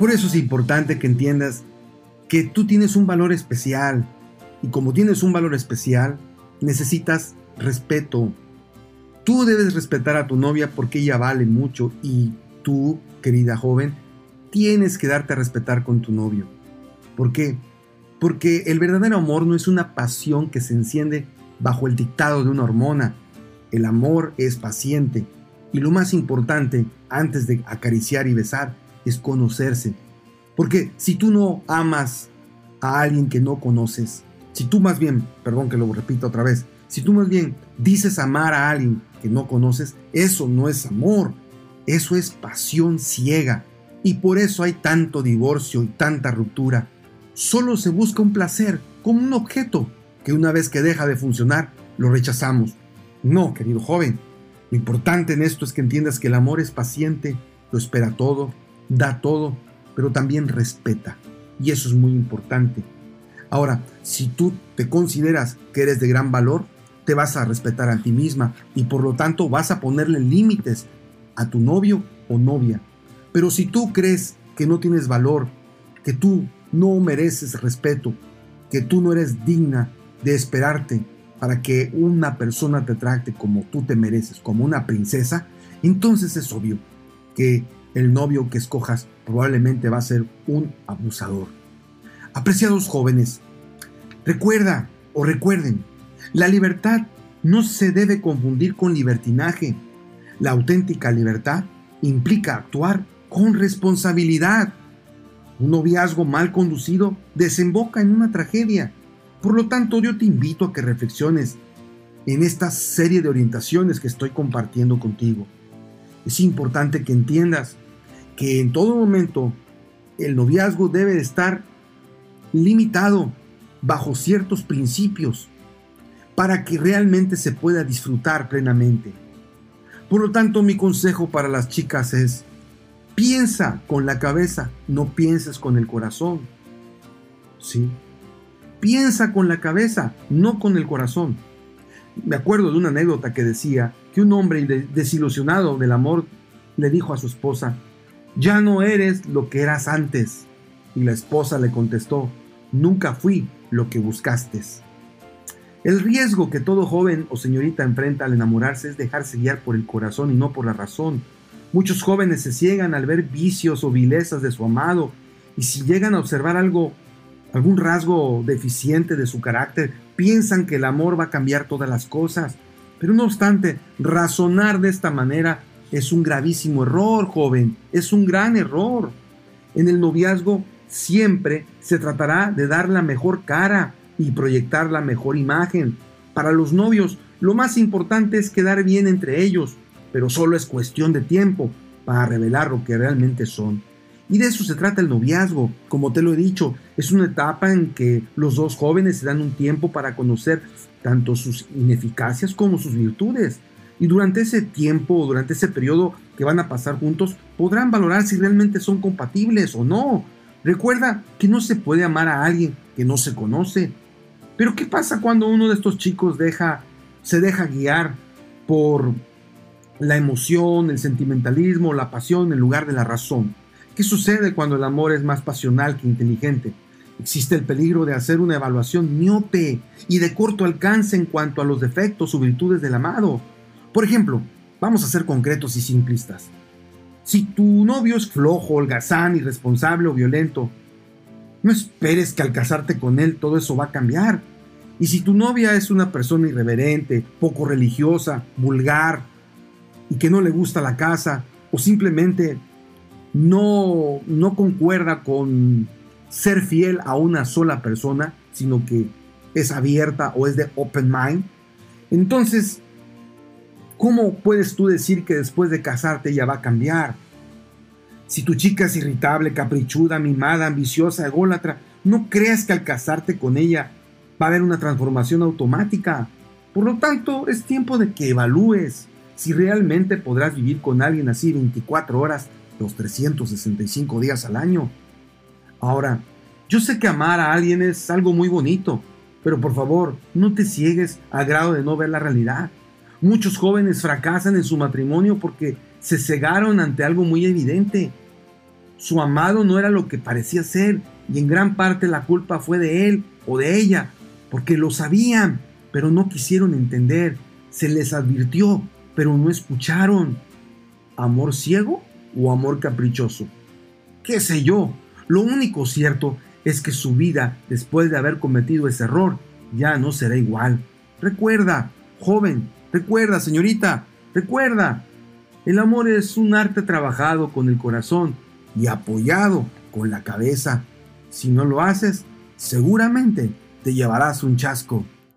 Por eso es importante que entiendas que tú tienes un valor especial y como tienes un valor especial, necesitas respeto. Tú debes respetar a tu novia porque ella vale mucho y tú, querida joven, tienes que darte a respetar con tu novio. ¿Por qué? Porque el verdadero amor no es una pasión que se enciende bajo el dictado de una hormona. El amor es paciente. Y lo más importante, antes de acariciar y besar, es conocerse. Porque si tú no amas a alguien que no conoces, si tú más bien, perdón que lo repito otra vez, si tú más bien dices amar a alguien que no conoces, eso no es amor, eso es pasión ciega. Y por eso hay tanto divorcio y tanta ruptura. Solo se busca un placer como un objeto que una vez que deja de funcionar, lo rechazamos. No, querido joven, lo importante en esto es que entiendas que el amor es paciente, lo espera todo, da todo, pero también respeta. Y eso es muy importante. Ahora, si tú te consideras que eres de gran valor, te vas a respetar a ti misma y por lo tanto vas a ponerle límites a tu novio o novia. Pero si tú crees que no tienes valor, que tú no mereces respeto, que tú no eres digna de esperarte para que una persona te trate como tú te mereces, como una princesa, entonces es obvio que el novio que escojas probablemente va a ser un abusador. Apreciados jóvenes, recuerda o recuerden, la libertad no se debe confundir con libertinaje. La auténtica libertad implica actuar con responsabilidad. Un noviazgo mal conducido desemboca en una tragedia. Por lo tanto, yo te invito a que reflexiones en esta serie de orientaciones que estoy compartiendo contigo. Es importante que entiendas que en todo momento el noviazgo debe estar limitado bajo ciertos principios para que realmente se pueda disfrutar plenamente. Por lo tanto, mi consejo para las chicas es, piensa con la cabeza, no pienses con el corazón. ¿Sí? Piensa con la cabeza, no con el corazón. Me acuerdo de una anécdota que decía que un hombre desilusionado del amor le dijo a su esposa, ya no eres lo que eras antes. Y la esposa le contestó, nunca fui lo que buscaste. El riesgo que todo joven o señorita enfrenta al enamorarse es dejarse guiar por el corazón y no por la razón. Muchos jóvenes se ciegan al ver vicios o vilezas de su amado y si llegan a observar algo, algún rasgo deficiente de su carácter, piensan que el amor va a cambiar todas las cosas. Pero no obstante, razonar de esta manera es un gravísimo error, joven, es un gran error. En el noviazgo siempre se tratará de dar la mejor cara y proyectar la mejor imagen. Para los novios, lo más importante es quedar bien entre ellos, pero solo es cuestión de tiempo para revelar lo que realmente son. Y de eso se trata el noviazgo. Como te lo he dicho, es una etapa en que los dos jóvenes se dan un tiempo para conocer tanto sus ineficacias como sus virtudes. Y durante ese tiempo, durante ese periodo que van a pasar juntos, podrán valorar si realmente son compatibles o no. Recuerda que no se puede amar a alguien que no se conoce. Pero ¿qué pasa cuando uno de estos chicos deja, se deja guiar por la emoción, el sentimentalismo, la pasión en lugar de la razón? ¿Qué sucede cuando el amor es más pasional que inteligente? Existe el peligro de hacer una evaluación miope y de corto alcance en cuanto a los defectos o virtudes del amado. Por ejemplo, vamos a ser concretos y simplistas. Si tu novio es flojo, holgazán, irresponsable o violento, no esperes que al casarte con él todo eso va a cambiar. Y si tu novia es una persona irreverente, poco religiosa, vulgar y que no le gusta la casa o simplemente no, no concuerda con ser fiel a una sola persona, sino que es abierta o es de open mind, entonces ¿Cómo puedes tú decir que después de casarte ella va a cambiar? Si tu chica es irritable, caprichuda, mimada, ambiciosa, ególatra, no creas que al casarte con ella va a haber una transformación automática. Por lo tanto, es tiempo de que evalúes si realmente podrás vivir con alguien así 24 horas los 365 días al año. Ahora, yo sé que amar a alguien es algo muy bonito, pero por favor, no te ciegues al grado de no ver la realidad. Muchos jóvenes fracasan en su matrimonio porque se cegaron ante algo muy evidente. Su amado no era lo que parecía ser y en gran parte la culpa fue de él o de ella, porque lo sabían, pero no quisieron entender. Se les advirtió, pero no escucharon. ¿Amor ciego o amor caprichoso? ¿Qué sé yo? Lo único cierto es que su vida, después de haber cometido ese error, ya no será igual. Recuerda, joven, recuerda, señorita, recuerda. El amor es un arte trabajado con el corazón y apoyado con la cabeza. Si no lo haces, seguramente te llevarás un chasco.